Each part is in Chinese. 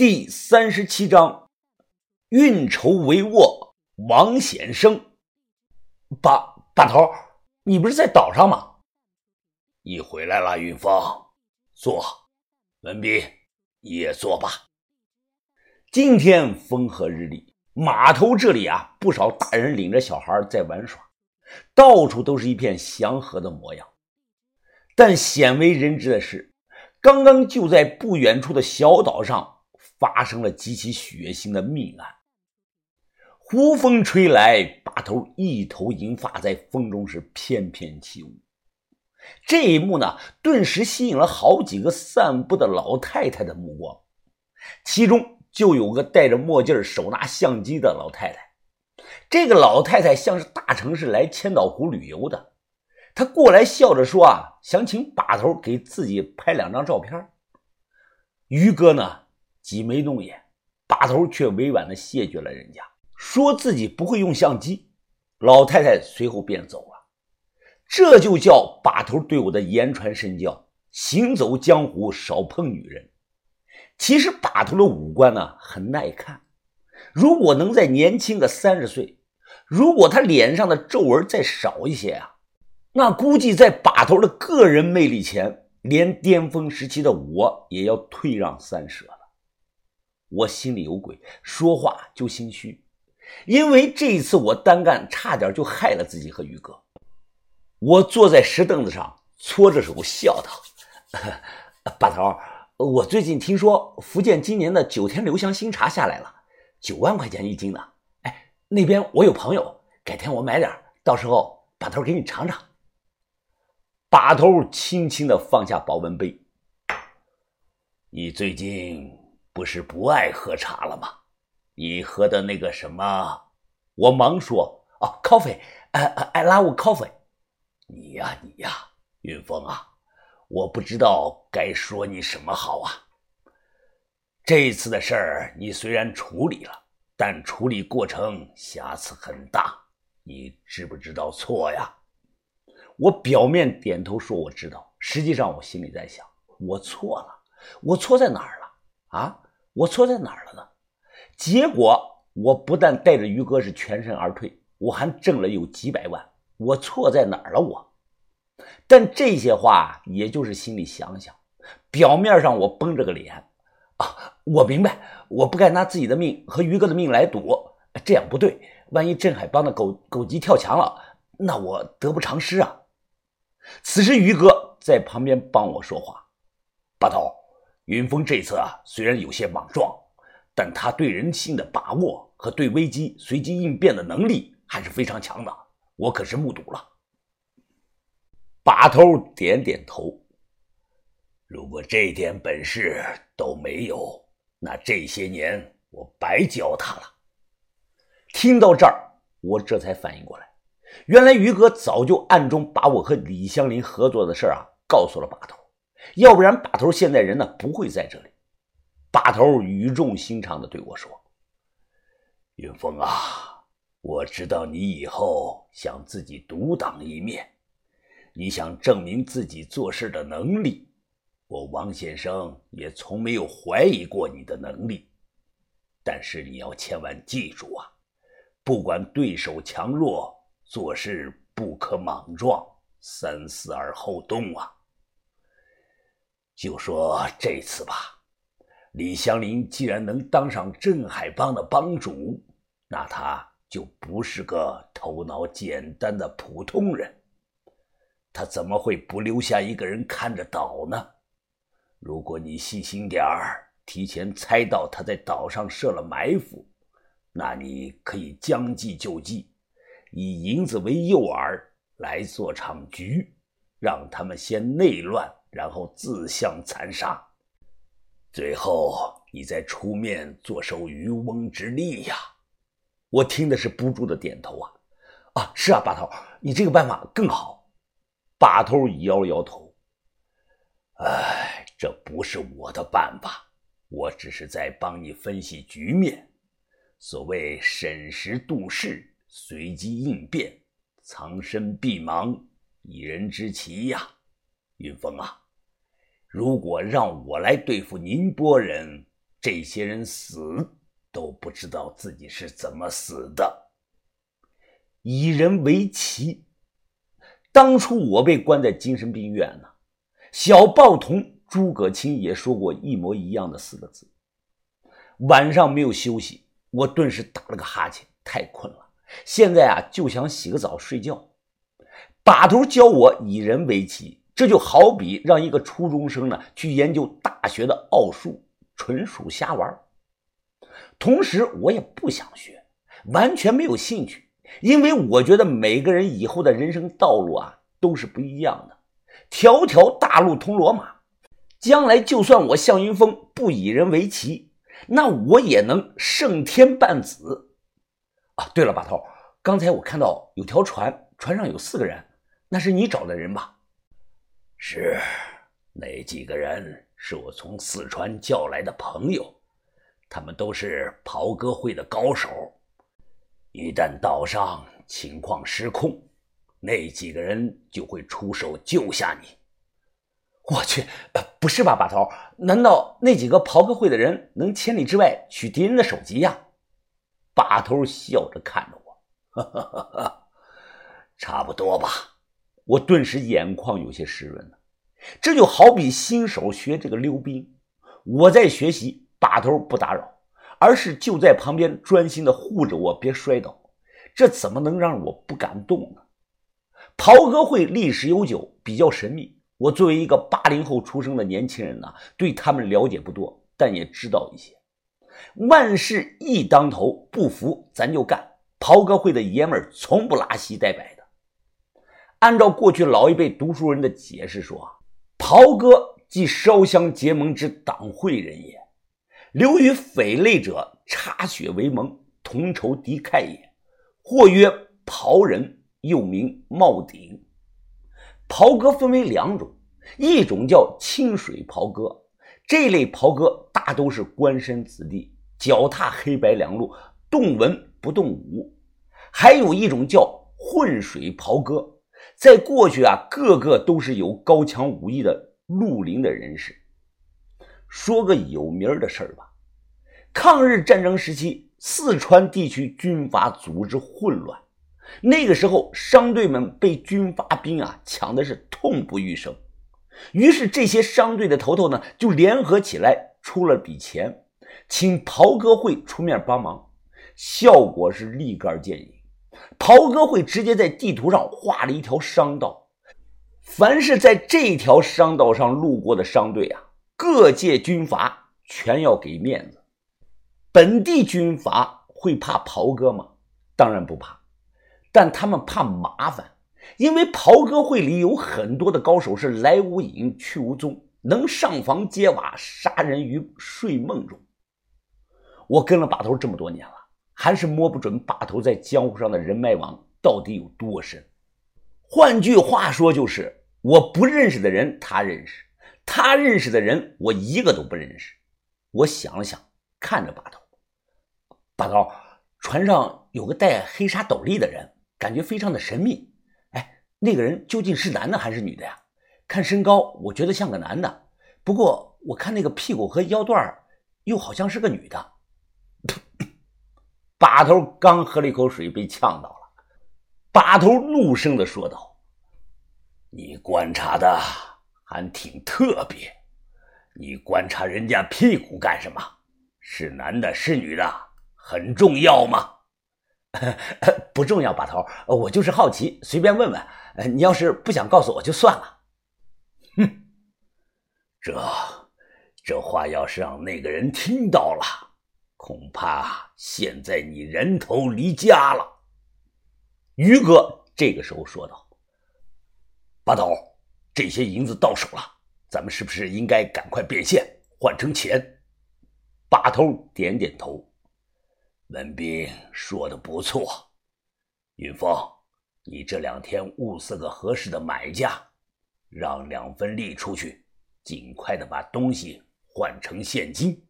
第三十七章，运筹帷幄，王显生。把把头，你不是在岛上吗？你回来了，云峰，坐。文斌，你也坐吧。今天风和日丽，码头这里啊，不少大人领着小孩在玩耍，到处都是一片祥和的模样。但鲜为人知的是，刚刚就在不远处的小岛上。发生了极其血腥的命案。胡风吹来，把头一头银发在风中是翩翩起舞。这一幕呢，顿时吸引了好几个散步的老太太的目光，其中就有个戴着墨镜、手拿相机的老太太。这个老太太像是大城市来千岛湖旅游的，她过来笑着说：“啊，想请把头给自己拍两张照片。”于哥呢？挤眉弄眼，把头却委婉的谢绝了人家，说自己不会用相机。老太太随后便走了。这就叫把头对我的言传身教：行走江湖少碰女人。其实把头的五官呢很耐看，如果能再年轻个三十岁，如果他脸上的皱纹再少一些啊，那估计在把头的个人魅力前，连巅峰时期的我也要退让三舍了。我心里有鬼，说话就心虚，因为这一次我单干，差点就害了自己和于哥。我坐在石凳子上，搓着手笑道：“ 把头，我最近听说福建今年的九天留香新茶下来了，九万块钱一斤呢。哎，那边我有朋友，改天我买点，到时候把头给你尝尝。”把头轻轻的放下保温杯：“你最近……”不是不爱喝茶了吗？你喝的那个什么？我忙说：“哦，coffee，呃，I love coffee。”你呀，你呀，云峰啊，我不知道该说你什么好啊。这次的事儿你虽然处理了，但处理过程瑕疵很大，你知不知道错呀？我表面点头说我知道，实际上我心里在想：我错了，我错在哪儿？啊，我错在哪儿了呢？结果我不但带着于哥是全身而退，我还挣了有几百万。我错在哪儿了？我，但这些话也就是心里想想，表面上我绷着个脸啊，我明白，我不该拿自己的命和于哥的命来赌，这样不对。万一镇海帮的狗狗急跳墙了，那我得不偿失啊。此时于哥在旁边帮我说话，把头。云峰这次啊，虽然有些莽撞，但他对人性的把握和对危机随机应变的能力还是非常强的。我可是目睹了。把头点点头。如果这点本事都没有，那这些年我白教他了。听到这儿，我这才反应过来，原来于哥早就暗中把我和李香林合作的事啊，告诉了把头。要不然，把头现在人呢不会在这里。把头语重心长的对我说：“云峰啊，我知道你以后想自己独当一面，你想证明自己做事的能力。我王先生也从没有怀疑过你的能力。但是你要千万记住啊，不管对手强弱，做事不可莽撞，三思而后动啊。”就说这次吧，李香林既然能当上镇海帮的帮主，那他就不是个头脑简单的普通人。他怎么会不留下一个人看着岛呢？如果你细心点儿，提前猜到他在岛上设了埋伏，那你可以将计就计，以银子为诱饵来做场局，让他们先内乱。然后自相残杀，最后你再出面坐收渔翁之利呀！我听的是不住的点头啊！啊，是啊，把头，你这个办法更好。把头摇了摇头，哎，这不是我的办法，我只是在帮你分析局面。所谓审时度势，随机应变，藏身必芒，以人之奇呀！云峰啊，如果让我来对付宁波人，这些人死都不知道自己是怎么死的。以人为奇。当初我被关在精神病院呢，小报童诸葛青也说过一模一样的四个字。晚上没有休息，我顿时打了个哈欠，太困了。现在啊，就想洗个澡睡觉。把头教我以人为奇，这就好比让一个初中生呢去研究大学的奥数，纯属瞎玩。同时，我也不想学，完全没有兴趣，因为我觉得每个人以后的人生道路啊都是不一样的，条条大路通罗马。将来就算我向云峰不以人为奇，那我也能胜天半子。啊，对了，把头，刚才我看到有条船，船上有四个人。那是你找的人吧？是，那几个人是我从四川叫来的朋友，他们都是袍哥会的高手。一旦岛上情况失控，那几个人就会出手救下你。我去，不是吧，把头？难道那几个袍哥会的人能千里之外取敌人的首级呀？把头笑着看着我，哈哈哈哈，差不多吧。我顿时眼眶有些湿润了，这就好比新手学这个溜冰，我在学习，把头不打扰，而是就在旁边专心的护着我别摔倒，这怎么能让我不敢动呢？袍哥会历史悠久，比较神秘。我作为一个八零后出生的年轻人呢，对他们了解不多，但也知道一些。万事一当头，不服咱就干。袍哥会的爷们儿从不拉稀带摆的。按照过去老一辈读书人的解释说，袍哥即烧香结盟之党会人也，流于匪类者，插血为盟，同仇敌忾也。或曰袍人，又名帽顶。袍哥分为两种，一种叫清水袍哥，这类袍哥大都是官绅子弟，脚踏黑白两路，动文不动武；还有一种叫混水袍哥。在过去啊，个个都是有高强武艺的绿林的人士。说个有名的事儿吧，抗日战争时期，四川地区军阀组织混乱，那个时候商队们被军阀兵啊抢的是痛不欲生，于是这些商队的头头呢就联合起来出了笔钱，请袍哥会出面帮忙，效果是立竿见影。袍哥会直接在地图上画了一条商道，凡是在这条商道上路过的商队啊，各界军阀全要给面子。本地军阀会怕袍哥吗？当然不怕，但他们怕麻烦，因为袍哥会里有很多的高手是来无影去无踪，能上房揭瓦，杀人于睡梦中。我跟了把头这么多年了。还是摸不准把头在江湖上的人脉网到底有多深。换句话说，就是我不认识的人他认识，他认识的人我一个都不认识。我想了想，看着把头，把头，船上有个戴黑纱斗笠的人，感觉非常的神秘。哎，那个人究竟是男的还是女的呀？看身高，我觉得像个男的，不过我看那个屁股和腰段又好像是个女的。把头刚喝了一口水，被呛到了。把头怒声的说道：“你观察的还挺特别，你观察人家屁股干什么？是男的，是女的，很重要吗？”“ 不重要，把头，我就是好奇，随便问问。你要是不想告诉我就算了。”“哼，这这话要是让那个人听到了。”恐怕现在你人头离家了。”于哥这个时候说道。“八头，这些银子到手了，咱们是不是应该赶快变现，换成钱？”把头点点头。文斌说的不错，云峰，你这两天物色个合适的买家，让两分利出去，尽快的把东西换成现金。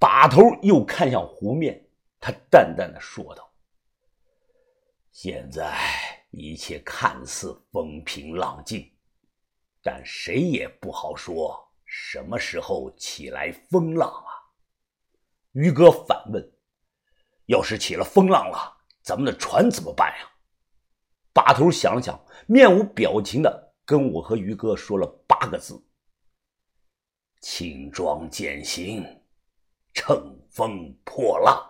把头又看向湖面，他淡淡的说道：“现在一切看似风平浪静，但谁也不好说什么时候起来风浪啊！于哥反问：“要是起了风浪了，咱们的船怎么办呀？”把头想了想，面无表情的跟我和于哥说了八个字：“轻装简行，乘风破浪。”